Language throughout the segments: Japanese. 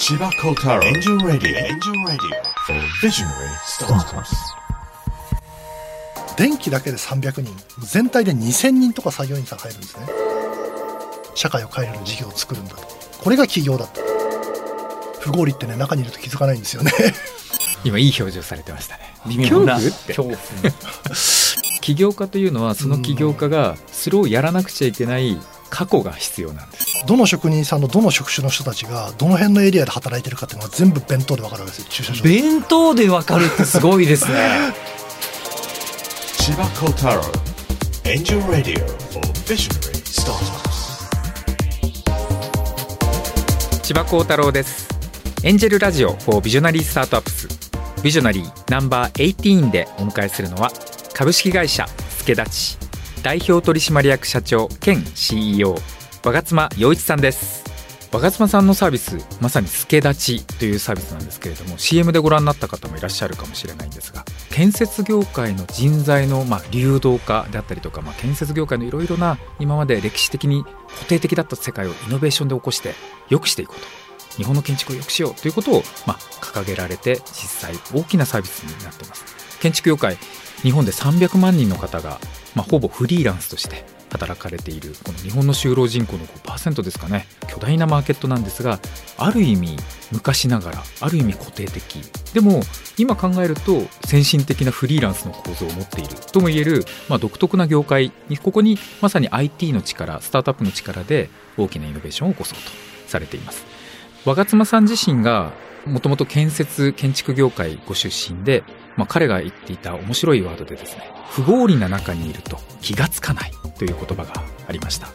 千葉幸太郎エンジェルラディオエンジェルラディオ Visionary Startups. 電気だけで300人全体で2000人とか作業員さん入るんですね。社会を変えれる事業を作るんだと。これが起業だと。不合理ってね中にいると気づかないんですよね。今いい表情されてましたね。微妙な。恐怖。起業家というのはその起業家がそれをやらなくちゃいけない過去が必要なんですどの職人さんのどの職種の人たちがどの辺のエリアで働いてるかっていうのが全部弁当で分かるわけですよ。駐車場弁当でわかるってすごいですね。千葉幸太郎エンジェルラディオ for Visionary Startups. 千葉幸太郎です。エンジェルラジオ for ビジョナリースタートアップスビジョナリーナンバー18でお迎えするのは株式会社助立ち代表取締役社長兼 CEO 我妻洋一さんです。我妻さんのサービスまさに助立ちというサービスなんですけれども CM でご覧になった方もいらっしゃるかもしれないんですが建設業界の人材のまあ流動化であったりとか、まあ、建設業界のいろいろな今まで歴史的に固定的だった世界をイノベーションで起こして良くしていこうと。日本の建築を良くしようということをまあ掲げられて実際大きなサービスになっています。建築業界日本で300万人の方が、まあ、ほぼフリーランスとして働かれているこの日本の就労人口の5%ですかね。巨大なマーケットなんですがある意味昔ながらある意味固定的。でも今考えると先進的なフリーランスの構造を持っているとも言える、まあ、独特な業界にここにまさに IT の力スタートアップの力で大きなイノベーションを起こそうとされています。我妻さん自身がもともと建設建築業界ご出身で、まあ、彼が言っていた面白いワードでですね不合理な中にいると気がつかないという言葉がありました。や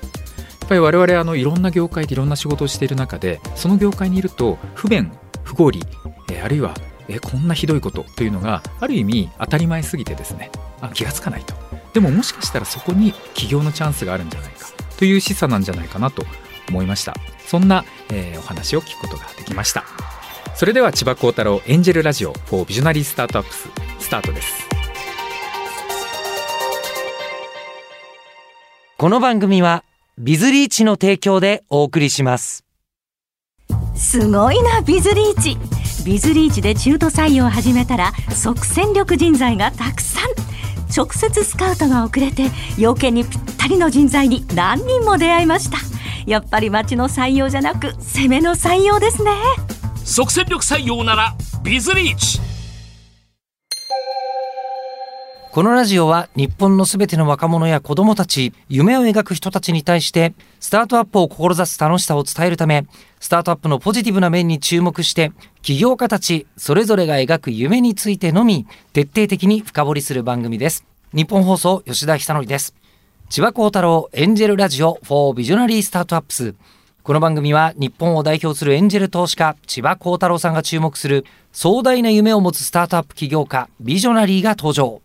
っぱり我々あのいろんな業界でいろんな仕事をしている中でその業界にいると不便不合理、えあるいはえこんなひどいことというのがある意味当たり前すぎてですねあ気がつかないと。でももしかしたらそこに起業のチャンスがあるんじゃないかという示唆なんじゃないかなと思いました。そんな、えーお話を聞くことができました。それでは千葉幸太郎エンジェルラジオ for ビジョナリースタートアップススタートです。この番組はビズリーチの提供でお送りします。すごいなビズリーチ。ビズリーチで中途採用を始めたら即戦力人材がたくさん。直接スカウトが遅れて要件にぴったりの人材に何人も出会いました。やっぱり町の採用じゃなく攻めの採用ですね即戦力採用ならビズリーチこのラジオは日本のすべての若者や子供たち、夢を描く人たちに対して、スタートアップを志す楽しさを伝えるため、スタートアップのポジティブな面に注目して、起業家たち、それぞれが描く夢についてのみ、徹底的に深掘りする番組です。日本放送、吉田久典です。千葉幸太郎エンジェルラジオ for ビジこの番組は日本を代表するエンジェル投資家、千葉幸太郎さんが注目する壮大な夢を持つスタートアップ起業家、ビジョナリーが登場。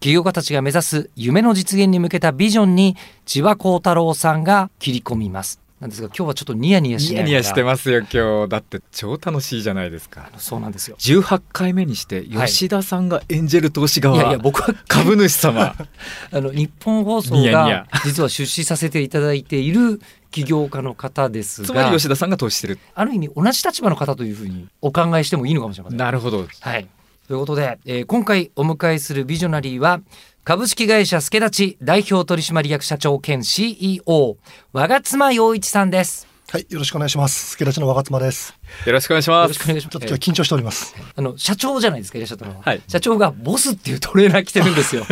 起業家たちが目指す夢の実現に向けたビジョンに千葉幸太郎さんが切り込みます。なんですが今日はちょっとニヤニヤしながらニヤニヤしてますよ今日だって超楽しいじゃないですかそうなんですよ。18回目にしてはい吉田さんがエンジェル投資側、いやいや僕は株主様 あの日本放送が実は出資させていただいている起業家の方ですつまりが、吉田さんが投資してるある意味同じ立場の方というふうにお考えしてもいいのかもしれません。なるほどはい。ということで、えー今回お迎えするビジョナリーは、株式会社助立ち代表取締役社長兼 CEO、我妻洋一さんです。はいよろしくお願いします助立ちの若妻ですよろしくお願いしよますろしくお願いします。ちょっと今日緊張しておりますあの、社長じゃないですか、いらっしゃったのは。はい社長がボスっていうトレーナー着てるんですよ。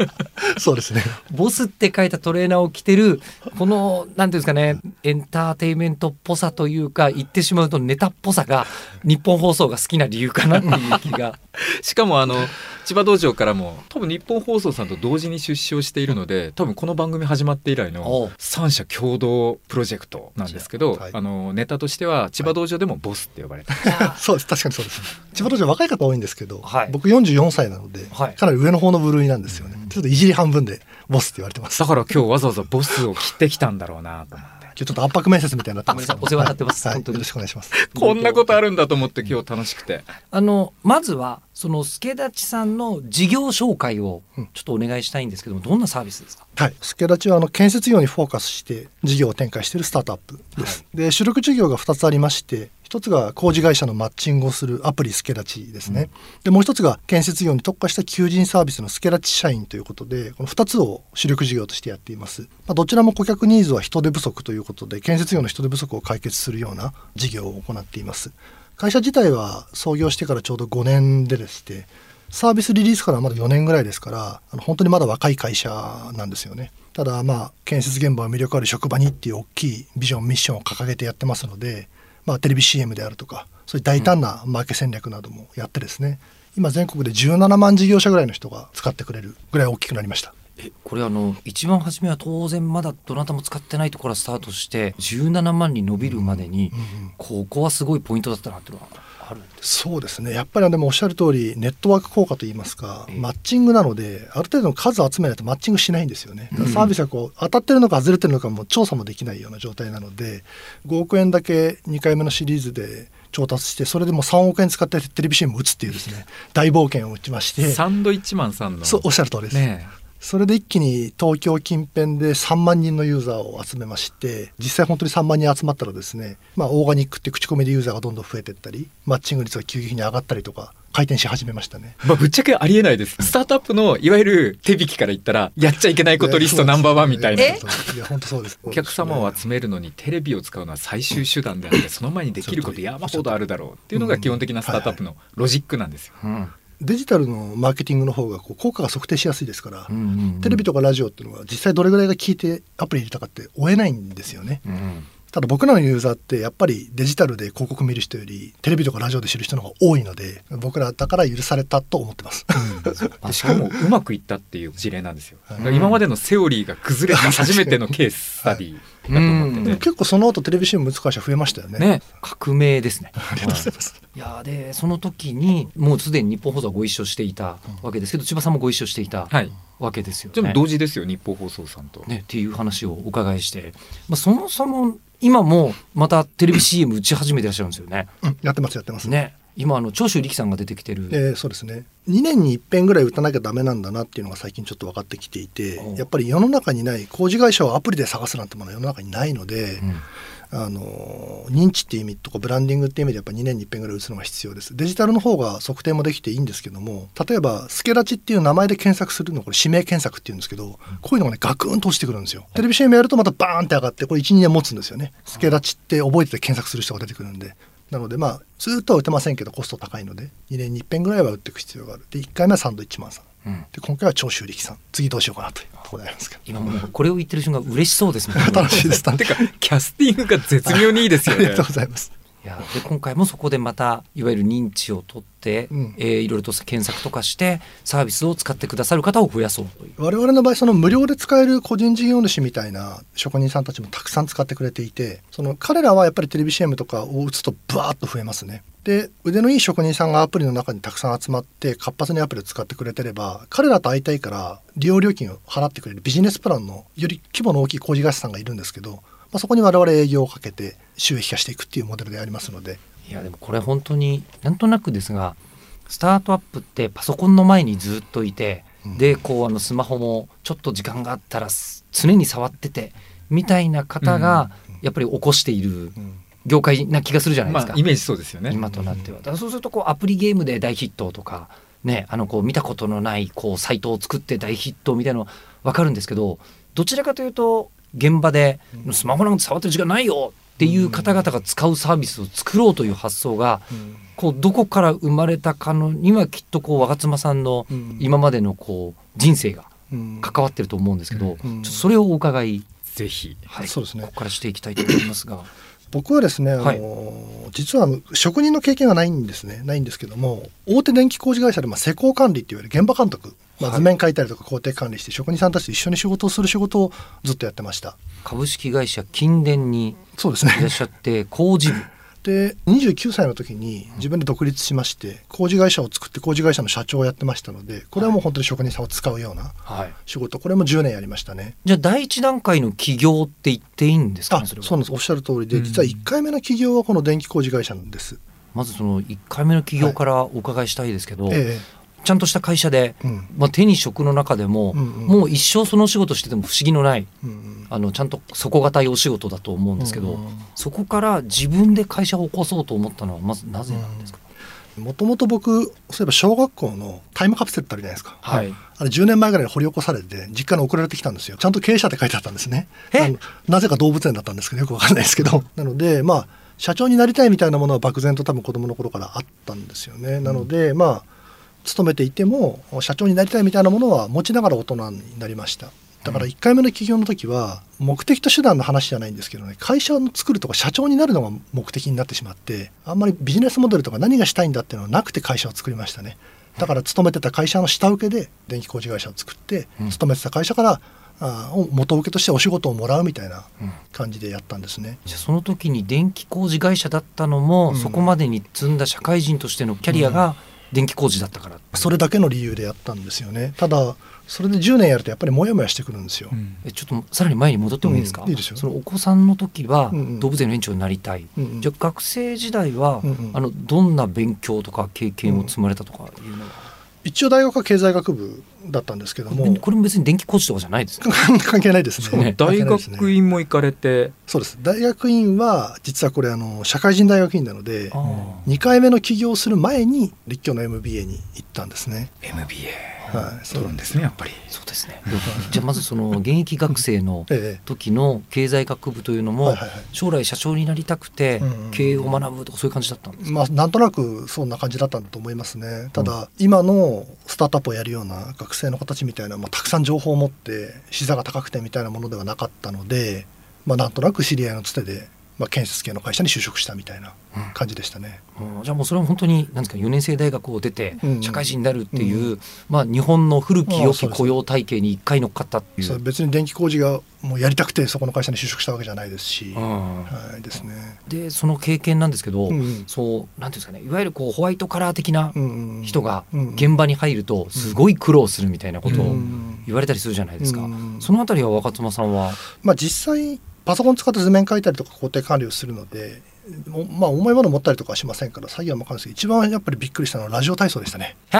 そうですねボスって書いたトレーナーを着てる、この、なんていうんですかね、エンターテインメントっぽさというか、言ってしまうとネタっぽさが、日本放送が好きな理由かなっていう気が。しかもあの千葉道場からも多分日本放送さんと同時に出資をしているので多分この番組始まって以来おのう三社共同プロジェクトなんですけど、はいあのネタとしては千葉道場でもボスって呼ばれて、そうです。確かにそうです。千葉道場若い方多いんですけど、はい。僕44歳なので、はい。かなり上の方の部類なんですよね、ちょっといじり半分でボスって言われてます。だから今日わざわざボスを切ってきたんだろうなと思って。今 日ちょっと圧迫面接みたいになってます。お世話になってます。はい。本当に。よろしくお願いします。こんなことあるんだと思って今日楽しくて。あの、まずは、その助立ちさんの事業紹介をちょっとお願いしたいんですけども、どんなサービスですか？はい、助立ちはあの建設業にフォーカスして事業を展開しているスタートアップです。で主力事業が2つありまして一つが工事会社のマッチングをするアプリスケラチですね、でもう一つが建設業に特化した求人サービスのスケラチ社員ということでこの2つを主力事業としてやっています、まあ、どちらも顧客ニーズは人手不足ということで建設業の人手不足を解決するような事業を行っています。会社自体は創業してからちょうど5年ででしてサービスリリースからまだ4年ぐらいですからあの本当にまだ若い会社なんですよね。ただまあ建設現場は魅力ある職場にっていう大きいビジョンミッションを掲げてやってますのでまあテレビ CM であるとかそういう大胆なマーケ戦略などもやってですね、今全国で17万事業者ぐらいの人が使ってくれるぐらい大きくなりました。えこれあの一番初めは当然まだどなたも使ってないところからスタートして17万に伸びるまでに、ここはすごいポイントだったなっていうのはあるんですそうですね。やっぱりでもおっしゃる通りネットワーク効果といいますか、ええ。マッチングなのである程度の数を集めないとマッチングしないんですよね、だからサービスがこう当たってるのか外れてるのかも調査もできないような状態なので5億円だけ2回目のシリーズで調達してそれでもう3億円使ってテレビ CM を打つっていうですね大冒険を打ちまして。サンドイッチマンさんのそうおっしゃる通りです、ねそれで一気に東京近辺で3万人のユーザーを集めまして実際本当に3万人集まったらですね、まあ、オーガニックって口コミでユーザーがどんどん増えていったりマッチング率が急激に上がったりとか回転し始めましたね。まあ、ぶっちゃけありえないですスタートアップのいわゆる手引きから言ったらやっちゃいけないことリストナンバーワンみたいな。え？いや本当そうです。お客様を集めるのにテレビを使うのは最終手段であってその前にできること山ほどあるだろうっていうのが基本的なスタートアップのロジックなんですよ。うんデジタルのマーケティングの方がこう効果が測定しやすいですから、うんうんうんテレビとかラジオっていうのは実際どれぐらいが聞いてアプリ入れたかって追えないんですよね。うんただ僕らのユーザーってやっぱりデジタルで広告見る人よりテレビとかラジオで知る人の方が多いので僕らだから許されたと思ってます。でしかもうまくいったっていう事例なんですよ。今までのセオリーが崩れた初めてのケーススタディだと思ってでもて。結構その後テレビ CM 打つ会社増えましたよね。ね革命ですね。ありがとうございます。いやーでその時にもうすでに日本放送はご一緒していたわけですけど千葉さんもご一緒していたはい。わけですよでもね。同時ですよ、日報放送さんと。ねっていう話をお伺いして、まあ、そもそも今もまたテレビ CM 打ち始めてらっしゃるんですよね。うんやってますやってます。ね今あの長州力さんが出てきてる。えーそうですね。2年に一遍ぐらい打たなきゃダメなんだなっていうのが最近ちょっと分かってきていておやっぱり世の中にない工事会社をアプリで探すなんてものは世の中にないので、うん。あの認知っていう意味とかブランディングっていう意味でやっぱ2年に一遍ぐらい打つのが必要です。デジタルの方が測定もできていいんですけども例えばスケラチっていう名前で検索するのこれ指名検索っていうんですけどこういうのがねガクンと落ちてくるんですよ。テレビ CM やるとまたバーンって上がってこれ12年持つんですよね。スケラチって覚えてて検索する人が出てくるんでなのでまあずっとは打てませんけどコスト高いので2年に一遍ぐらいは打っていく必要がある。で1回目はサンドイッチマンさん。うん。で今回は長州力さん。次どうしようかなというところでありますけど。今もうこれを言ってる瞬間嬉しそうですもんね。楽しいです。てか、キャスティングが絶妙にいいですよね。いありがとう。ございますいやで今回もそこでまたいわゆる認知を取って、うんえーいろいろと検索とかしてサービスを使ってくださる方を増やそうという。我々の場合その無料で使える個人事業主みたいな職人さんたちもたくさん使ってくれていてその彼らはやっぱりテレビ CM とかを打つとブワーッと増えますねで腕のいい職人さんがアプリの中にたくさん集まって活発にアプリを使ってくれてれば彼らと会いたいから利用料金を払ってくれるビジネスプランのより規模の大きい工事会社さんがいるんですけど、まあ、そこに我々営業をかけて収益化していくっていうモデルでありますのでいやでもこれ本当になんとなくですがスタートアップってパソコンの前にずっといて、でこうあのスマホもちょっと時間があったらす常に触っててみたいな方がやっぱり起こしている業界な気がするじゃないでか。ますあ、イメージそうですよね。今となっては。だからそうするとこうアプリゲームで大ヒットとか、ね、あのこう見たことのないこうサイトを作って大ヒットみたいなの分かるんですけどどちらかというと現場でスマホなんて触ってる時間ないよっていう方々が使うサービスを作ろうという発想がこうどこから生まれたかのにはきっとこう若妻さんのうん。今までのこう人生がうん。関わってると思うんですけど、うん。ちょっとそれをお伺い、ぜひ。はい、そうですね。ここからしていきたいと思いますが。僕はですね、あのはい実は職人の経験がないんですね。ないんですけども大手電気工事会社でまあ施工管理っていわれる現場監督、まあ、はい。図面描いたりとか工程管理して職人さんたちと一緒に仕事をする仕事をずっとやってました。株式会社金電にそうですね。いらっしゃって工事部で29歳の時に自分で独立しまして工事会社を作って工事会社の社長をやってましたのでこれはもう本当に職人さんを使うようなはい、仕事。これも10年やりましたね。じゃあ第一段階の起業って言っていいんですかあねそそうなんです。おっしゃる通りでうん。実は1回目の起業はこの電気工事会社なんです、まずその1回目の起業からお伺いしたいですけど、えちゃんとした会社で、うん。まあ、手に職の中でも、うんうん。もう一生そのお仕事してても不思議のないうんうん。あのちゃんと底堅いお仕事だと思うんですけど、うんうんそこから自分で会社を起こそうと思ったのはまずなぜなんですか、もともと僕そういえば小学校のタイムカプセルってあるじゃないですか、はい。あれ10年前ぐらいに掘り起こされて実家に送られてきたんですよ。ちゃんと経営者って書いてあったんですね。なぜか動物園だったんですけどよくわかんないですけど。なのでまあ社長になりたいみたいなものは漠然と多分子供の頃からあったんですよね。なのでまあ勤めていても社長になりたいみたいなものは持ちながら大人になりました。だから1回目の起業の時は目的と手段の話じゃないんですけどね。会社を作るとか社長になるのが目的になってしまってあんまりビジネスモデルとか何がしたいんだっていうのはなくて会社を作りましたね。だから勤めてた会社の下請けで電気工事会社を作って、うん。勤めてた会社からあー元請けとしてお仕事をもらうみたいな感じでやったんですね。じゃあその時に電気工事会社だったのも、うん。そこまでに積んだ社会人としてのキャリアが電気工事だったから、それだけの理由でやったんですよね。ただそれで10年やるとやっぱりモヤモヤしてくるんですよ。うん。えちょっとさらに前に戻ってもいいですか、うんいいですよ。そのお子さんの時はうんうん。動物園の園長になりたい、うんうん。じゃあ学生時代は、うんうん。あのどんな勉強とか経験を積まれたとかいうのは、一応大学は経済学部だったんですけども。これも別に電気工事とかじゃないですよね。関係ないですね。ね。大学院も行かれて。そうです。大学院は実はこれあの社会人大学院なのであー2回目の起業をする前に立教の MBA に行ったんですね。MBA はい、そう。なんですねやっぱり。そうですね。じゃあまずその現役学生のええ時の経済学部というのも将来社長になりたくて経営を学ぶとかそういう感じだったんですか？まあ、なんとなくそんな感じだったんだと思いますね。ただ、今のスタートアップをやるような学生の子たちみたいな、まあ、たくさん情報を持って、視座が高くてみたいなものではなかったので、まあ、なんとなく知り合いのつてで、まあ、建設系の会社に就職したみたいな感じでしたね。うん。じゃあもうそれは本当に何ですか4年生大学を出てうん。社会人になるっていう、まあ、日本の古き良き雇用体系に一回乗っかったってい。そうれ別に電気工事がもうやりたくてそこの会社に就職したわけじゃないですし、うん。はいですね。でその経験なんですけど、うんうん。そうなんていうんですかねいわゆるこうホワイトカラー的なうんうん人がうん現場に入るとすごい苦労するみたいなことをうん言われたりするじゃないですか、うん。そのあたりは若妻さんは？まあ、実際パソコン使って図面書いたりとか工程管理をするので、おまあ、重いもの持ったりとかはしませんから作業は分かるんですけど一番やっぱりびっくりしたのはラジオ体操でしたね。え？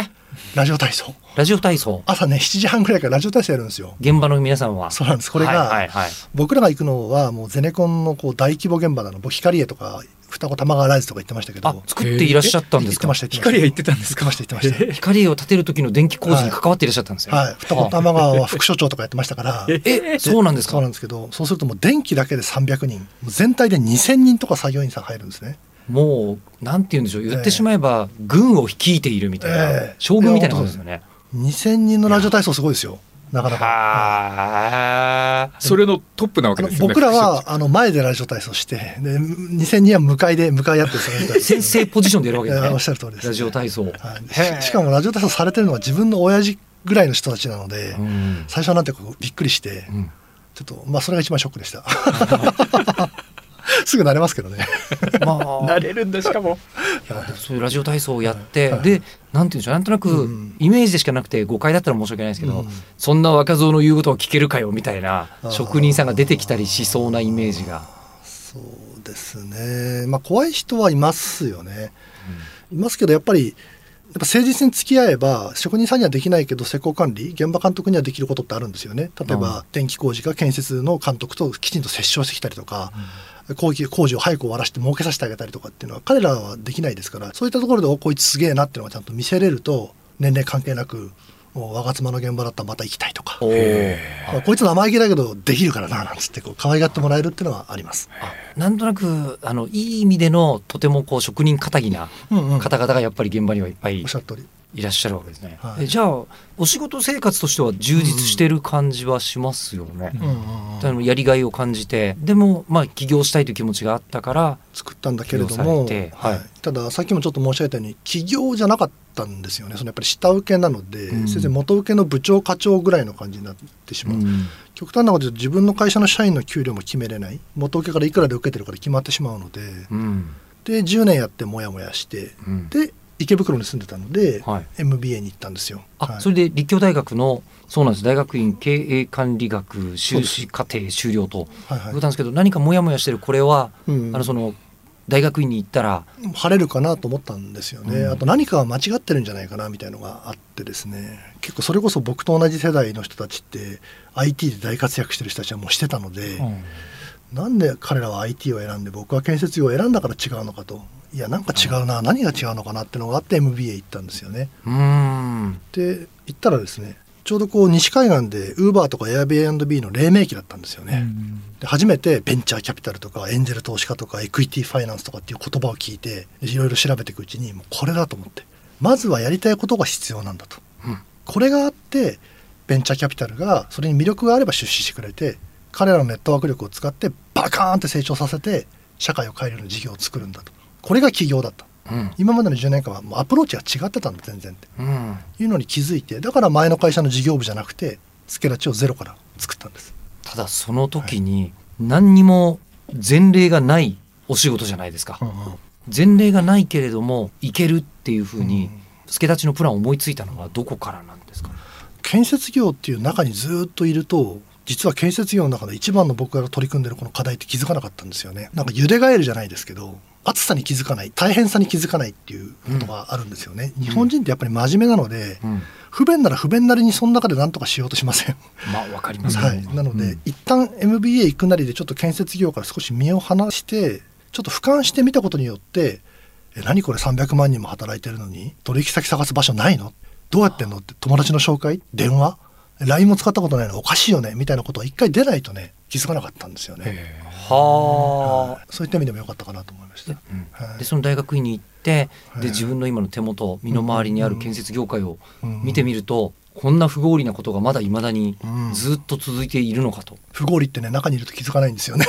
ラジオ体操。ラジオ体操？朝ね7時半ぐらいからラジオ体操やるんですよ。現場の皆さんは？そうなんです。これが、はいはいはい。僕らが行くのはもうゼネコンのこう大規模現場なの。僕光栄とか双子玉川ライズとか行ってましたけど。あ作っていらっしゃったんですか？光が行ってたんですか？光を立てる時の電気工事に関わっていらっしゃったんですよ、はい。双子玉川は副所長とかやってましたから。えそうなんですか？そうなんですけどそうするともう電気だけで300人全体で2000人とか作業員さん入るんですね。もうなんて言うんでしょう。言ってしまえば軍を率いているみたいな、ええ将軍みたいなことですよね。2000人のラジオ体操すごいですよなかなか。はそれのトップなわけですよね僕らはあの前でラジオ体操してで2000人は向かいで向かい合ってその人たち 先生ポジションでやるわけですね。えーおっしゃる通りです。ラジオ体操、はい。ししかもラジオ体操されてるのは自分の親父ぐらいの人たちなので、うん。最初はなんてこうびっくりして、うん。ちょっとまあそれが一番ショックでした すぐ慣れますけどね。まあ。なれるんだしかも。そういうラジオ体操をやって、はい。でなんていうんでしょうなんとなくうんイメージでしかなくて誤解だったら申し訳ないですけど、うんそんな若造の言うことを聞けるかよみたいな職人さんが出てきたりしそうなイメージが。そうですね。まあ怖い人はいますよね、いますけどやっぱりやっぱ誠実に付き合えば職人さんにはできないけど施工管理現場監督にはできることってあるんですよね。例えば電気工事が建設の監督ときちんと折衝してきたりとか、工事工事を早く終わらせて儲けさせてあげたりとかっていうのは彼らはできないですからそういったところでおこいつすげえなっていうのがちゃんと見せれると年齢関係なくもう我妻の現場だったらまた行きたいとか。まあこいつ生意気だけどできるからななんつってこう可愛がってもらえるっていうのはあります。あなんとなくあのいい意味でのとてもこう職人かたぎなうんうん。方々がやっぱり現場にはいっぱい。おっしゃる通りいらっしゃるわけですね。はい。えじゃあお仕事生活としては充実してる感じはしますよね。うんうんやりがいを感じてでもまあ起業したいという気持ちがあったから作ったんだけれども、はいはい。たださっきもちょっと申し上げたように起業じゃなかったんですよね。そのやっぱり下請けなので、うん。先生元請けの部長課長ぐらいの感じになってしまう、うん。極端なこと言うと自分の会社の社員の給料も決めれない。元請けからいくらで受けてるかで決まってしまうので、うん。で10年やってモヤモヤして、うん。で池袋に住んでたので、はい。MBA に行ったんですよ。あ、はい。それで立教大学のそうなんです。大学院経営管理学修士課程修了と。はいはい。いうことなんですけど何かモヤモヤしてるこれは、うん。あのその大学院に行ったら。晴れるかなと思ったんですよね、うん。あと何かが間違ってるんじゃないかなみたいのがあってですね。結構それこそ僕と同じ世代の人たちって IT で大活躍してる人たちはもうしてたので、なんで彼らは IT を選んで僕は建設業を選んだから違うのかといやなんか違うな、何が違うのかなってのがあって MBA 行ったんですよね。で行ったらですねちょうどこう西海岸で Uber とか Airbnb の黎明期だったんですよね。で初めてベンチャーキャピタルとかエンジェル投資家とかエクイティファイナンスとかっていう言葉を聞いていろいろ調べていくうちにもうこれだと思って。まずはやりたいことが必要なんだと、うん。これがあってベンチャーキャピタルがそれに魅力があれば出資してくれて彼らのネットワーク力を使ってバカーンって成長させて社会を変えるような事業を作るんだとこれが起業だった。うん。今までの10年間はもうアプローチが違ってたんだ全然って。うん。いうのに気づいてだから前の会社の事業部じゃなくてスケラチをゼロから作ったんです。ただその時に何にも前例がないお仕事じゃないですか、前例がないけれどもいけるっていうふうに助立ちのプランを思いついたのはどこからなんですか？建設業っていう中にずっといると実は建設業の中で一番の僕が取り組んでるこの課題って気づかなかったんですよね。なんか茹でガエルじゃないですけど暑さに気づかない大変さに気づかないっていうことがあるんですよね、日本人ってやっぱり真面目なので、うん。不便なら不便なりにその中で何とかしようとしません。まあわかりますはい、なので、うん。一旦 MBA 行くなりでちょっと建設業から少し身を離してちょっと俯瞰してみたことによってえ何これ300万人も働いてるのに取引先探す場所ないの？どうやってんのって友達の紹介？電話？LINE も使ったことないの？おかしいよね？みたいなことは一回出ないとね気づかなかったんですよね。はそういった意味でも良かったかなと思いました。でその大学院に行ってはいで自分の今の手元身の回りにある建設業界をうん見てみるとこんな不合理なことがまだいまだにうんずっと続いているのかと。不合理ってね中にいると気づかないんですよね。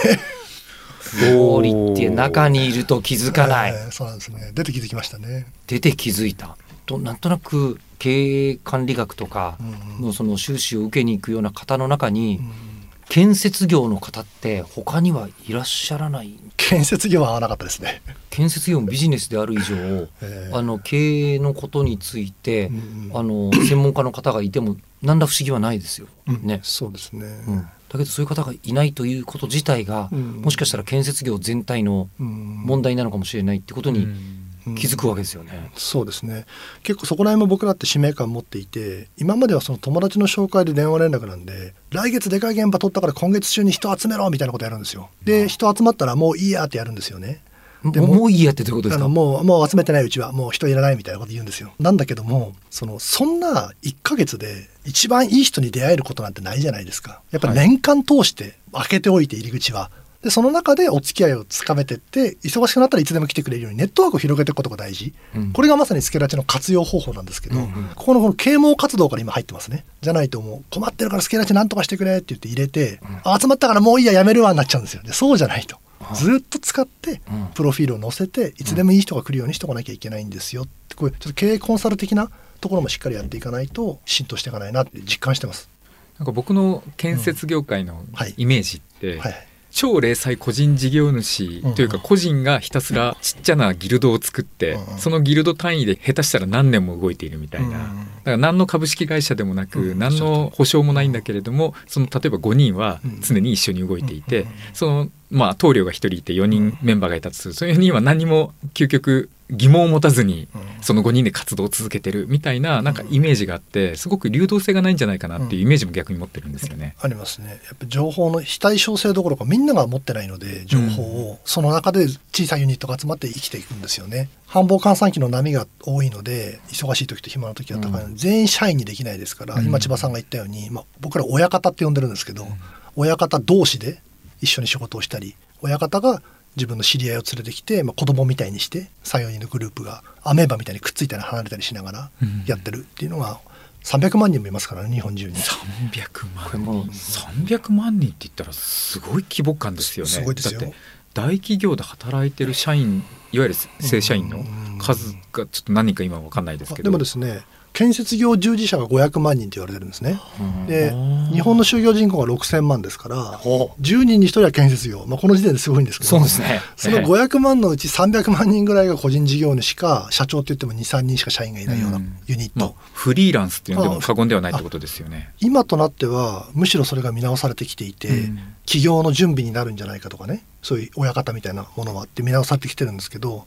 不合理って中にいると気づかない。えーそうなんですね。出て気づきましたね。出て気づいたとなんとなく経営管理学とかうんのその修士を受けに行くような方の中にうん建設業の方って他にはいらっしゃらない？建設業は合わなかったですね。建設業もビジネスである以上えーあの経営のことについてうん。あの専門家の方がいても何ら不思議はないですよ。うんね。そうですね。うん、だけどそういう方がいないということ自体がうん。もしかしたら建設業全体のうん。問題なのかもしれないってことにうん気づくわけですよね。そうですね。結構そこら辺も僕らって使命感持っていて今まではその友達の紹介で電話連絡なんで来月でかい現場取ったから今月中に人集めろみたいなことやるんですよ。で人集まったらもういいやってやるんですよね。でもういいやってどういうことですか？あのもうもう集めてないうちは。もう人いらないみたいなこと言うんですよ。なんだけどもそのそんな1ヶ月で一番いい人に出会えることなんてないじゃないですか。やっぱり年間通して開けておいて入り口はでその中でお付き合いをつかめてって忙しくなったらいつでも来てくれるようにネットワークを広げていくことが大事、うん。これがまさにスケラチの活用方法なんですけど、うんうん。ここのこの啓蒙活動から今入ってますね。じゃないともう困ってるからスケラチなんとかしてくれって言って入れて、あ集まったからもういいややめるわになっちゃうんですよ。でそうじゃないと。ずっと使ってうん。プロフィールを載せていつでもいい人が来るようにしておかなきゃいけないんですよ。ってこういうちょっと経営コンサル的なところもしっかりやっていかないと浸透していかないなって実感してます。なんか僕の建設業界のはい。イメージって、はい超零細個人事業主というかうん個人がひたすらちっちゃなギルドを作ってうんそのギルド単位で下手したら何年も動いているみたいな。だうん。から何の株式会社でもなくうん何の保証もないんだけれどもその例えば5人は常に一緒に動いていてうんそのまあ棟梁が1人いて4人メンバーがいたとする。そういう4人は何も究極疑問を持たずにその5人で活動を続けてるみたいななんかイメージがあってすごく流動性がないんじゃないかなっていうイメージも逆に持ってるんですよね。ありますね。やっぱ情報の非対称性どころかみんなが持ってないので情報をその中で小さいユニットが集まって生きていくんですよね。繁忙換算期の波が多いので忙しい時と暇な時は高いので、全員社員にできないですから、うん。今千葉さんが言ったように、まあ、僕ら親方って呼んでるんですけど、親方同士で一緒に仕事をしたり親方が自分の知り合いを連れてきて、まあ、子供みたいにして34人のグループがアメーバみたいにくっついたり離れたりしながらやってるっていうのが300万人もいますからね日本中に。300これも万300万人って言ったらすごい規模感ですよね。すごいですよ。だって大企業で働いてる社員いわゆる正社員の数がちょっと何人か今分かんないですけど。でもですね建設業従事者が500万人と言われてるんですね。でうん。日本の就業人口が6000万ですからほう10人に1人は建設業、まあ、この時点ですごいんですけど。そうですね。その500万のうち300万人ぐらいが個人事業主か社長って言っても23人しか社員がいないようなうん。ユニット、まあ、フリーランスっていうのでも過言ではないってことですよね。今となってはむしろそれが見直されてきていて、うん。起業の準備になるんじゃないかとかねそういう親方みたいなものはって見直されてきてるんですけど、まあ、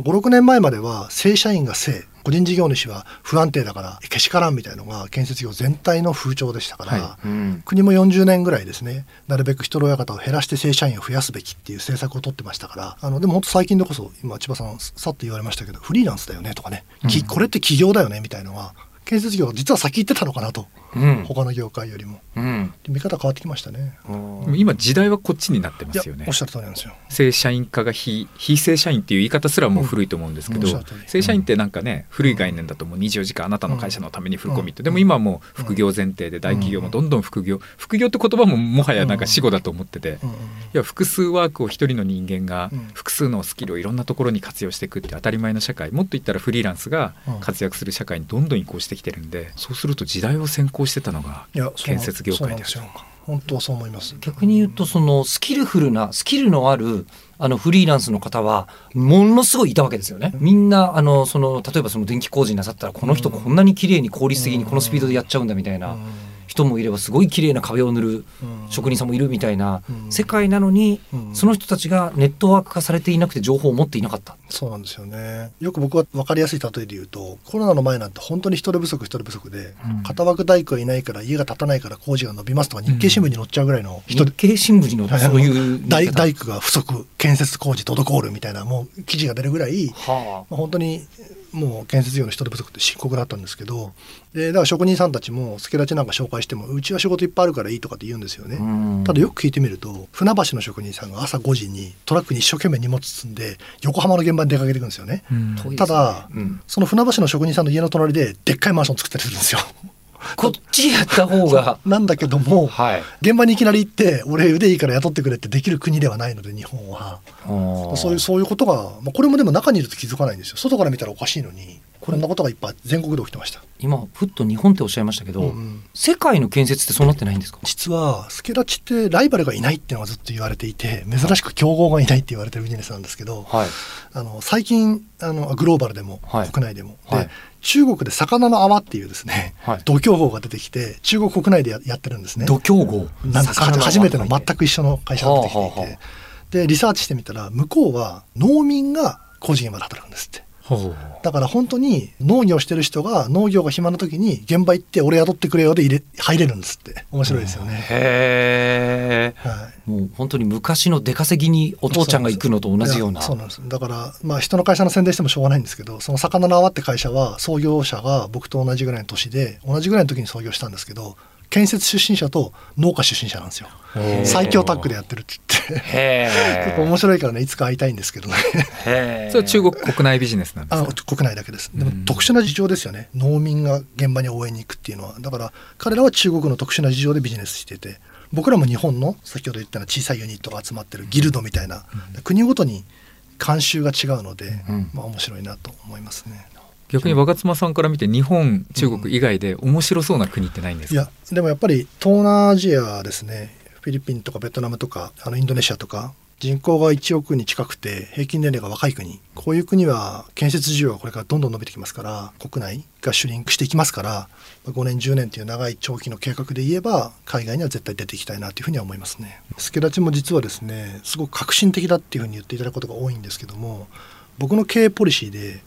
56年前までは正社員が正。個人事業主は不安定だからけしからんみたいのが建設業全体の風潮でしたから、はうん。国も40年ぐらいですねなるべく人の親方を減らして正社員を増やすべきっていう政策を取ってましたからあのでも本当最近でこそ今千葉さんさっと言われましたけどフリーランスだよねとかね、きこれって起業だよねみたいのは建設業は実は先行ってたのかなと、うん。他の業界よりも。うん。見方変わってきましたね。今時代はこっちになってますよね。おっしゃる通りなんですよ。正社員化が非非正社員っていう言い方すらもう古いと思うんですけど、うん。正社員ってなんかね古い概念だともう24時間あなたの会社のためにフルコミット、でも今はもう副業前提で大企業もどんどん副業。副業って言葉ももはやなんか死語だと思ってて、いや複数ワークを一人の人間がうん。複数のスキルをいろんなところに活用していくって当たり前の社会。もっと言ったらフリーランスが活躍する社会にどんどん移行してきてるんでそうすると時代を先行してたのが建設業界ですよ。本当はそう思います。逆に言うとそのスキルフルなスキルのあるあのフリーランスの方はものすごいいたわけですよね。みんなあのその例えばその電気工事なさったらこの人こんなに綺麗に効率的にこのスピードでやっちゃうんだみたいな人もいればすごい綺麗な壁を塗る職人さんもいるみたいなうん。世界なのにうん。その人たちがネットワーク化されていなくて情報を持っていなかった。そうなんですよね。よく僕は分かりやすい例えで言うと、コロナの前なんて本当に人手不足人手不足で、うん。片枠大工がいないから家が建たないから工事が伸びますとか日経新聞に載っちゃうぐらいの人日手、経新聞に載そういう大大工が不足、建設工事滞るみたいなもう記事が出るぐらい、はまあ本当にもう建設業の人手不足って深刻だったんですけどでだから職人さんたちも助立ちなんか紹介してもうちは仕事いっぱいあるからいいとかって言うんですよね、ただよく聞いてみると船橋の職人さんが朝5時にトラックに一生懸命荷物積んで横浜の現場に出かけていくんですよね。ただ、うん。その船橋の職人さんの家の隣ででっかいマンション作ったりするんですよこっちやった方が。なんだけども、はい。現場にいきなり行って俺腕いいから雇ってくれってできる国ではないので日本は。そういうそういうことが、まあ、これもでも中にいると気づかないんですよ。外から見たらおかしいのにこんなことがいっぱい全国で起きてました。今ふっと日本っておっしゃいましたけど、うんうん。世界の建設ってそうなってないんですか？実はスケラチってライバルがいないっていうのがずっと言われていて珍しく競合がいないって言われてるビジネスなんですけど、はい。あの最近あのグローバルでも、はい。国内でも、はい。で中国で魚の泡っていうですね、はい。度胸号が出てきて中国国内でややってるんですね。度胸号？なんか初めての全く一緒の会社が出てきていて、はあはあはでリサーチしてみたら向こうは農民が工事現場で働くんですって。だから本当に農業してる人が農業が暇な時に現場行って俺雇ってくれよで入れ入れるんですって。面白いですよね。へえ。はい。もう本当に昔の出稼ぎにお父ちゃんが行くのと同じような。そうなんです。だからまあ人の会社の宣伝してもしょうがないんですけどその魚の泡って会社は創業者が僕と同じぐらいの年で同じぐらいの時に創業したんですけど建設出身者と農家出身者なんですよ。最強タッグでやってるって言って。へ結構面白いからねいつか会いたいんですけどね。えそれは中国国内ビジネスなんですあか国内だけです。でも特殊な事情ですよね。農民が現場に応援に行くっていうのは。だから彼らは中国の特殊な事情でビジネスしてて僕らも日本の先ほど言ったような小さいユニットが集まってるギルドみたいな、国ごとに慣習が違うので、うん。まあ面白いなと思いますね。逆に若妻さんから見て日本中国以外で面白そうな国ってないんですか、いやでもやっぱり東南アジアですね。フィリピンとかベトナムとかあのインドネシアとか人口が1億に近くて平均年齢が若い国。こういう国は建設需要がこれからどんどん伸びてきますから国内がシュリンクしていきますから5年10年という長い長期の計画で言えば海外には絶対出ていきたいなというふうには思いますね。助立ちも実はですねすごく革新的だっていうふうに言っていただくことが多いんですけども僕の経営ポリシーで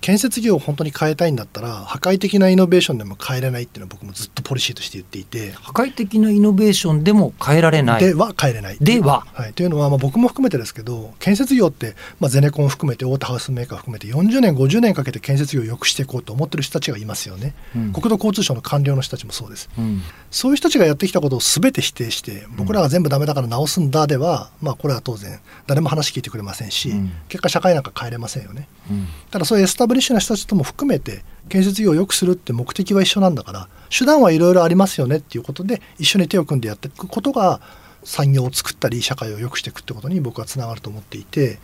建設業を本当に変えたいんだったら破壊的なイノベーションでも変えれないっていうのは僕もずっとポリシーとして言っていて。破壊的なイノベーションでも変えられない。では変えれない。では。はい、というのは、まあ、僕も含めてですけど建設業って、まあ、ゼネコン含めて大手ハウスメーカー含めて40年50年かけて建設業を良くしていこうと思ってる人たちがいますよね、うん。国土交通省の官僚の人たちもそうです。うん。そういう人たちがやってきたことを全て否定して僕らが全部ダメだから直すんだでは、まあこれは当然誰も話聞いてくれませんし、うん。結果社会なんか変えれませんよね。うん。ただそういうエスタブリッシュな人たちとも含めて建設業を良くするって目的は一緒なんだから手段はいろいろありますよねっていうことで一緒に手を組んでやっていくことが産業を作ったり社会を良くしていくってことに僕はつながると思っていて、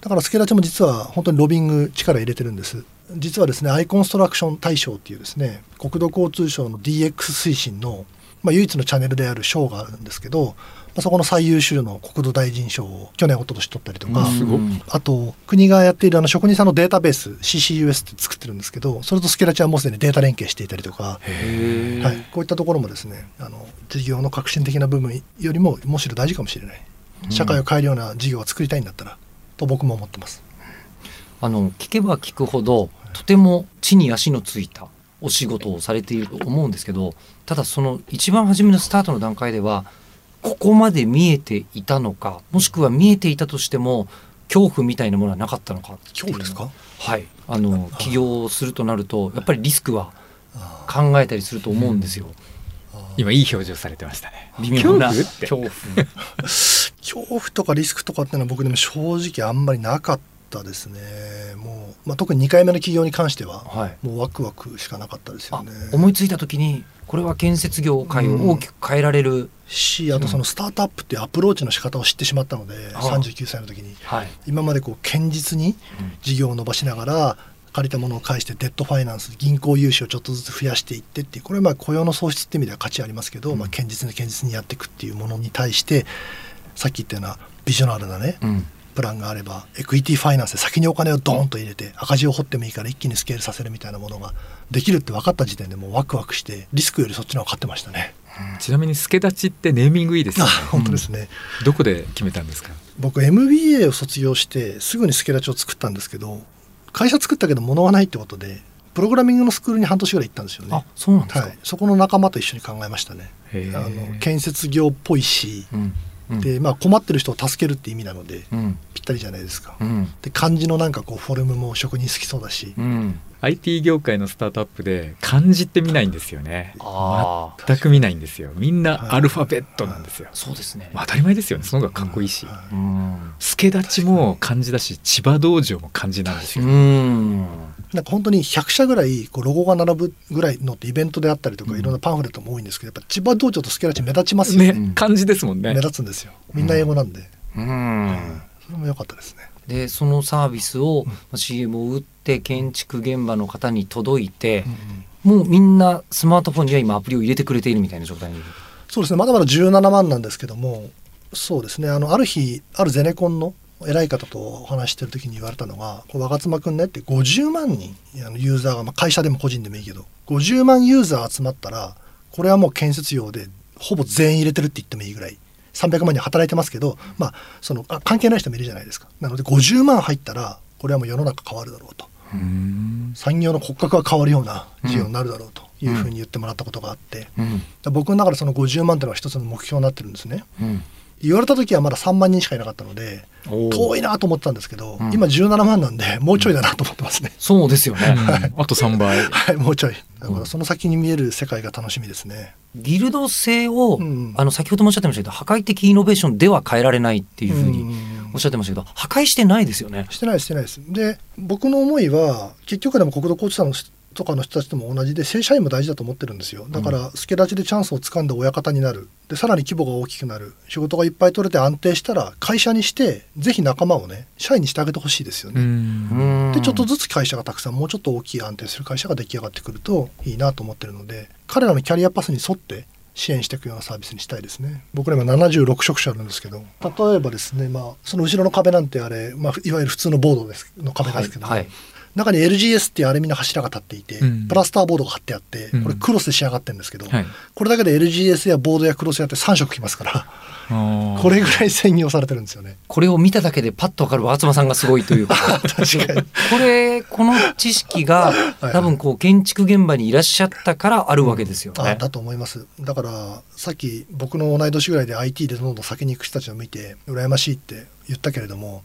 だから助立ちも実は本当にロビング力入れてるんです。実はですねアイコンストラクション大賞っていうですね国土交通省の DX 推進の、まあ、唯一のチャンネルである賞があるんですけど、そこの最優秀の国土大臣賞を去年一昨年取ったりとか、あと国がやっているあの職人さんのデータベース CCUS って作ってるんですけどそれとスケラチはもうすでにデータ連携していたりとか、はい、こういったところもですねあの事業の革新的な部分よりもむしろ大事かもしれない。社会を変えるような事業を作りたいんだったら、と僕も思ってます。あの聞けば聞くほどとても地に足のついたお仕事をされていると思うんですけどただその一番初めのスタートの段階ではここまで見えていたのかもしくは見えていたとしても恐怖みたいなものはなかったのか恐怖ですか？はい。あの起業するとなるとやっぱりリスクは考えたりすると思うんですよ。今いい表情されてましたね。微妙な恐怖って。恐怖。恐怖とかリスクとかっていうのは僕でも正直あんまりなかったですね。もう、まあ、特に2回目の起業に関しては、はい。もうワクワクしかなかったですよあね。思いついた時にこれは建設業界を大きく変えられる、し、あとそのスタートアップっていうアプローチの仕方を知ってしまったので、あ。39歳の時に。はい。今までこう堅実に事業を伸ばしながら借りたものを返してデッドファイナンス銀行融資をちょっとずつ増やしていってっていうこれはまあ雇用の創出っていう意味では価値ありますけど、まあ、堅実に堅実にやっていくっていうものに対してさっき言ったようなビジョナリーなね、うんプランがあればエクイティファイナンスで先にお金をドーンと入れて赤字を掘ってもいいから一気にスケールさせるみたいなものができるって分かった時点でもうワクワクしてリスクよりそっちの方が勝ってましたね。ちなみに助太刀ってネーミングいいですね。本当ですね、どこで決めたんですか？僕 MBA を卒業してすぐにスケラチを作ったんですけど会社作ったけど物がないってことでプログラミングのスクールに半年ぐらい行ったんですよね。あ。そうなんですか、はい、そこの仲間と一緒に考えましたね。あの建設業っぽいし、うんうんでまあ、困ってる人を助けるって意味なので、うん。ぴったりじゃないですか。うん。で漢字のなんかこうフォルムも職人好きそうだし、うん。IT 業界のスタートアップで漢字って見ないんですよね。全く見ないんですよ。みんなアルファベットなんですよ、そうですね、まあ当たり前ですよね。その方がかっこいいし、助立ちも漢字だし千葉道場も漢字なんですよ、うんなんか本当に100社ぐらいこうロゴが並ぶぐらいのってイベントであったりとか、いろんなパンフレットも多いんですけどやっぱ千葉道場とスケラチ目立ちますよ。ねね漢字ですもんね。目立つんですよ。みんな英語なんで、うん。それも良かったですね。でそのサービスを、まあ CM を打って建築現場の方に届いて、もうみんなスマートフォンには今アプリを入れてくれているみたいな状態に。そうですね。まだまだ17万なんですけどもそうですね。あのある日あるゼネコンの偉い方とお話ししてる時に言われたのが「これ若妻くんね」って50万人あのユーザーが、まあ、会社でも個人でもいいけど50万ユーザー集まったらこれはもう建設業でほぼ全員入れてるって言ってもいいぐらい300万人働いてますけど、まあ、そのあ関係ない人もいるじゃないですか。なので50万入ったらこれはもう世の中変わるだろうと。産業の骨格が変わるような事業になるだろうというふうに言ってもらったことがあって、うん。僕の中でその50万というのは一つの目標になってるんですね。うん言われた時はまだ3万人しかいなかったので遠いなと思ってたんですけど、うん。今17万なんで もうちょいだなと思ってますね。そうですよね、うん。あと3倍。はい、もうちょい。だからその先に見える世界が楽しみですね。ギルド制を、うん。あの先ほどもおっしゃってましたけど破壊的イノベーションでは変えられないっていうふうにうん。おっしゃってましたけど破壊してないですよね。してないしてないです。で僕の思いは結局でも国土交通省の人とかの人たちとも同じで正社員も大事だと思ってるんですよ。だから助立ちでチャンスをつかんで親方になるでさらに規模が大きくなる。仕事がいっぱい取れて安定したら会社にしてぜひ仲間をね社員にしてあげてほしいですよね。うん。でちょっとずつ会社がたくさんもうちょっと大きい安定する会社が出来上がってくるといいなと思ってるので彼らのキャリアパスに沿って支援していくようなサービスにしたいですね。僕ら今76職種あるんですけど例えばですね、まあ、その後ろの壁なんてあれ、まあ、いわゆる普通のボードですの壁ですけど、はいはい中に LGS っていうアルミの柱が立っていて、うん。プラスターボードが貼ってあってうん。これクロスで仕上がってるんですけど、はい。これだけで LGS やボードやクロスやって3色きますからこれぐらい専用されてるんですよね。これを見ただけでパッとわかる和妻さんがすごいというか。確かに。これこの知識がはい多分こう建築現場にいらっしゃったからあるわけですよね。あだと思います。だからさっき僕の同い年ぐらいで IT でどんどん先に行く人たちを見て羨ましいって言ったけれども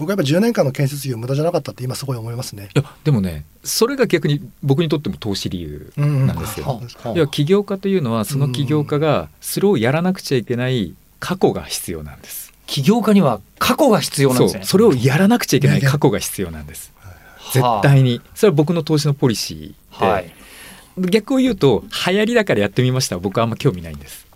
僕はやっぱ10年間の建設業無駄じゃなかったって今すごい思いますね。いやでもねそれが逆に僕にとっても投資理由なんですよ。はあはあ要は起業家というのはその起業家がそれをやらなくちゃいけない過去が必要なんです。起業家には過去が必要なんですね。それをやらなくちゃいけない過去が必要なんです。絶対にそれは僕の投資のポリシーで、はい逆を言うと流行りだからやってみましたは僕はあんま興味ないんです。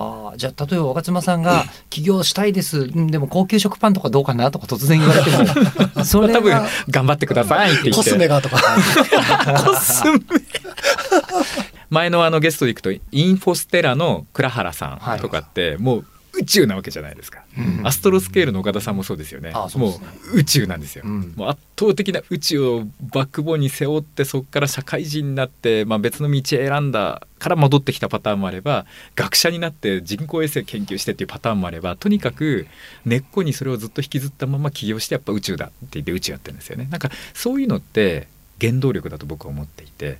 はあ、じゃあ例えば若妻さんが起業したいです、うんでも高級食パンとかどうかなとか突然言われても。それ多分は頑張ってくださいって言って。コスメがとか。コスメ。前のあのゲストで行くとインフォステラの倉原さんとかって、もう宇宙なわけじゃないですか、うん。アストロスケールの岡田さんもそうですよね。うですね。う宇宙なんですよ、うん。もう圧倒的な宇宙をバックボーンに背負ってそこから社会人になって、まあ、別の道を選んだから戻ってきたパターンもあれば学者になって人工衛星研究してっていうパターンもあればとにかく根っこにそれをずっと引きずったまま起業してやっぱ宇宙だって言って宇宙やってるんですよね。なんかそういうのって原動力だと僕は思っていて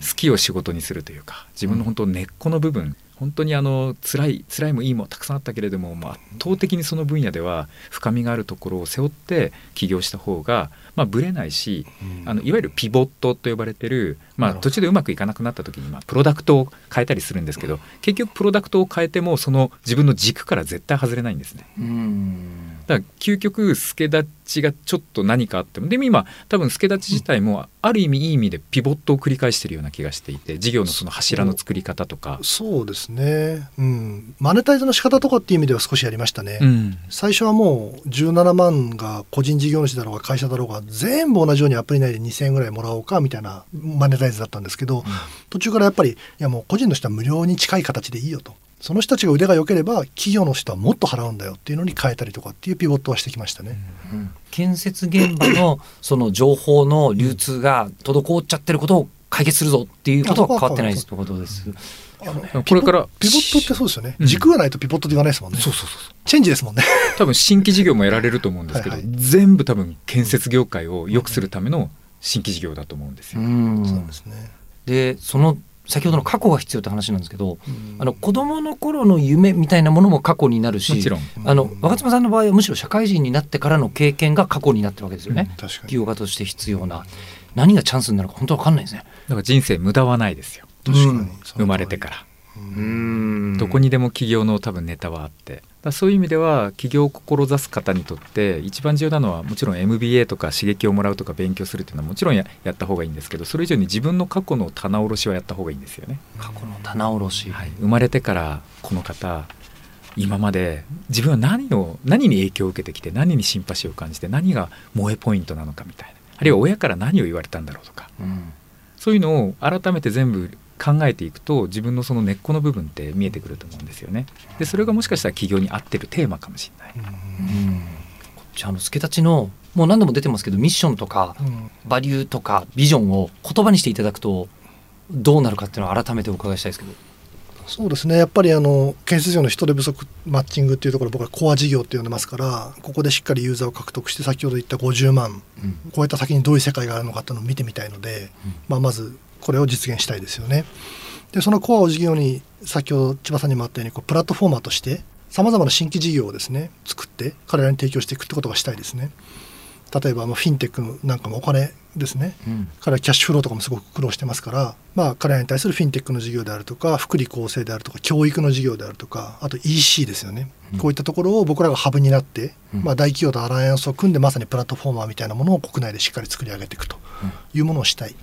好きを仕事にするというか自分の本当根っこの部分本当にあの辛い辛いもいいもたくさんあったけれども、まあ、圧倒的にその分野では深みがあるところを背負って起業した方が、まあ、ぶれないし、あのいわゆるピボットと呼ばれてる、まあ、途中でうまくいかなくなった時に、まあ、プロダクトを変えたりするんですけど結局プロダクトを変えてもその自分の軸から絶対外れないんですね。うん。だから究極助立ちがちょっと何かあってもでも今多分助立ち自体もある意味いい意味でピボットを繰り返してるような気がしていて事業のその柱の作り方とか。そうですね、うん、マネタイズの仕方とかっていう意味では少しやりましたね、うん。最初はもう17万が個人事業主だろうが会社だろうが全部同じようにアプリ内で2000円ぐらいもらおうかみたいなマネタイズだったんですけど、途中からやっぱりいやもう個人の人は無料に近い形でいいよと。その人たちが腕が良ければ企業の人はもっと払うんだよっていうのに変えたりとかっていうピボットはしてきましたね。建設現場の その情報の流通が滞っちゃってることを解決するぞっていうことは変わってないですってことです。あのこれからピボットってそうですよね、うん。軸がないとピボットって言わないですもんね。そうそうそうチェンジですもんね。多分新規事業もやられると思うんですけどはいはい。全部多分建設業界を良くするための新規事業だと思うんですよ。うん。そうですね、でその先ほどの過去が必要って話なんですけど、うん。あの子供の頃の夢みたいなものも過去になるしもちろん。あの若妻さんの場合はむしろ社会人になってからの経験が過去になってるわけですよね、確かに。企業家として必要な何がチャンスになるか本当わかんないですね。だから人生無駄はないですよ。確かに。うん。生まれてから。うん。どこにでも起業の多分ネタはあって。そういう意味では起業を志す方にとって一番重要なのはもちろん MBA とか刺激をもらうとか勉強するっていうのはもちろんややった方がいいんですけどそれ以上に自分の過去の棚卸しはやった方がいいんですよね。過去の棚卸し、はい、生まれてからこの方今まで自分は何を何に影響を受けてきて何にシンパシーを感じて何が萌えポイントなのかみたいな。あるいは親から何を言われたんだろうとか。うん。そういうのを改めて全部考えていくと自分のその根っこの部分って見えてくると思うんですよね。でそれがもしかしたら企業に合ってるテーマかもしれない。うんこっちあの助太刀のもう何度も出てますけどミッションとかうんバリューとかビジョンを言葉にしていただくとどうなるかっていうのを改めてお伺いしたいですけど。そうですねやっぱりあの建設業の人手不足マッチングっていうところ僕はコア事業って呼んでますからここでしっかりユーザーを獲得して先ほど言った50万うん超えた先にどういう世界があるのかっていうのを見てみたいので、まあ、まずこれを実現したいですよね。でそのコアを事業に先ほど千葉さんにもあったようにこうプラットフォーマーとしてさまざまな新規事業をですね作って彼らに提供していくってことがしたいですね。例えばもうフィンテックなんかもお金ですね。うん。彼らキャッシュフローとかもすごく苦労してますから、まあ、彼らに対するフィンテックの事業であるとか福利厚生であるとか教育の事業であるとかあと EC ですよね、こういったところを僕らがハブになって、うん。まあ、大企業とアライアンスを組んでまさにプラットフォーマーみたいなものを国内でしっかり作り上げていくというものをしたい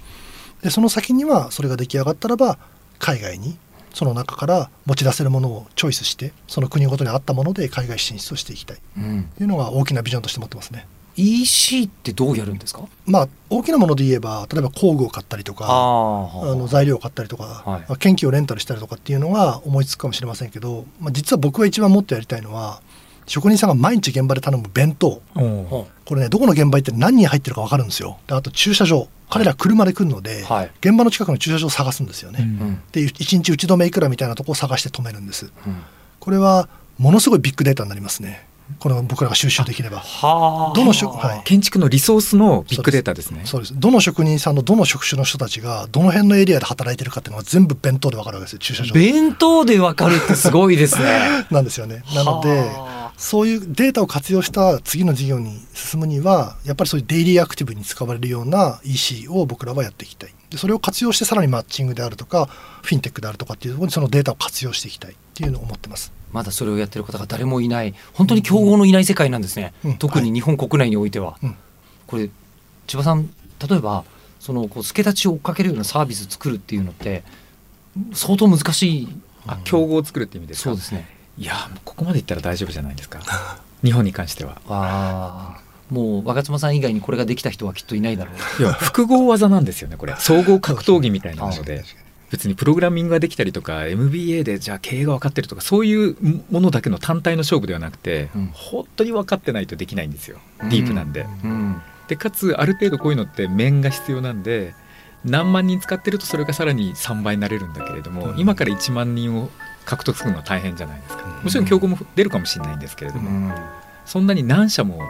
でその先にはそれが出来上がったらば海外にその中から持ち出せるものをチョイスしてその国ごとに合ったもので海外進出をしていきたい。うん。というのが大きなビジョンとして持ってますね。EC ってどうやるんですか？まあ、大きなもので言えば例えば工具を買ったりとかああの材料を買ったりとか、はい。まあ研究をレンタルしたりとかっていうのが思いつくかもしれませんけど、まあ、実は僕が一番もっとやりたいのは職人さんが毎日現場で頼む弁当。おこれねどこの現場行って何人入ってるか分かるんですよ。であと駐車場彼ら車で来るので、はい。現場の近くの駐車場を探すんですよね、うん。うん。で一日打ち止めいくらみたいなとこを探して止めるんです。うん。これはものすごいビッグデータになりますね。これを僕らが収集できれば。はあ。どの職はい。建築のリソースのビッグデータですね。そうです。どの職人さんのどの職種の人たちがどの辺のエリアで働いてるかっていうのが全部弁当で分かるわけですよ駐車場。で弁当でわかるってすごいですね。なんですよね。なのではそういうデータを活用した次の事業に進むにはやっぱりそういうデイリーアクティブに使われるような EC を僕らはやっていきたい。でそれを活用してさらにマッチングであるとかフィンテックであるとかっていうところにそのデータを活用していきたいっていうのを思ってます。まだそれをやってる方が誰もいない本当に競合のいない世界なんですね、うん。特に日本国内においては、うん。これ千葉さん例えばそのこう助太刀を追っかけるようなサービス作るっていうのって相当難しい。あ競合を作るって意味ですか？そうですねいやもうここまでいったら大丈夫じゃないですか。日本に関しては。あ。ーもう若妻さん以外にこれができた人はきっといないだろう。いや複合技なんですよねこれ。総合格闘技みたいなもので別にプログラミングができたりとか MBA でじゃあ経営が分かってるとかそういうものだけの単体の勝負ではなくて、うん。本当に分かってないとできないんですよ。ディープなんで。うん。でかつある程度こういうのって面が必要なんで何万人使ってるとそれがさらに3倍になれるんだけれども、うん。今から1万人を獲得するのは大変じゃないですか、うん。もちろん競合も出るかもしれないんですけれども、そんなに何社も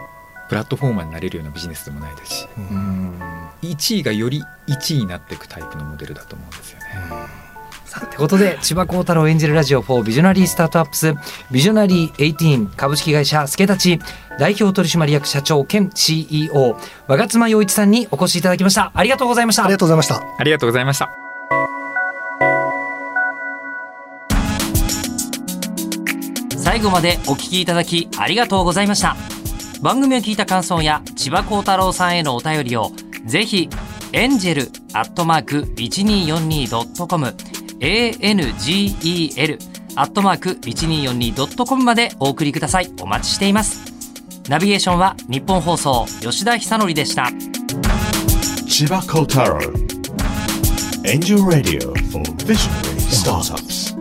プラットフォーマーになれるようなビジネスでもないですしうん。1位がより1位になっていくタイプのモデルだと思うんですよね。さあということで千葉幸太郎演じるラジオ4ビジョナリースタートアップスビジョナリー18株式会社助立ち代表取締役社長兼 CEO 我妻洋一さんにお越しいただきました。ありがとうございました。ありがとうございました。ありがとうございました最後までお聞きいただきありがとうございました。番組を聞いた感想や千葉幸太郎さんへのお便りをぜひエンジェルアットマーク 1242.com angel アットマーク 1242.com までお送りください。お待ちしています。ナビゲーションは日本放送吉田久典でした。千葉幸太郎。Angel Radio for Visionary Startups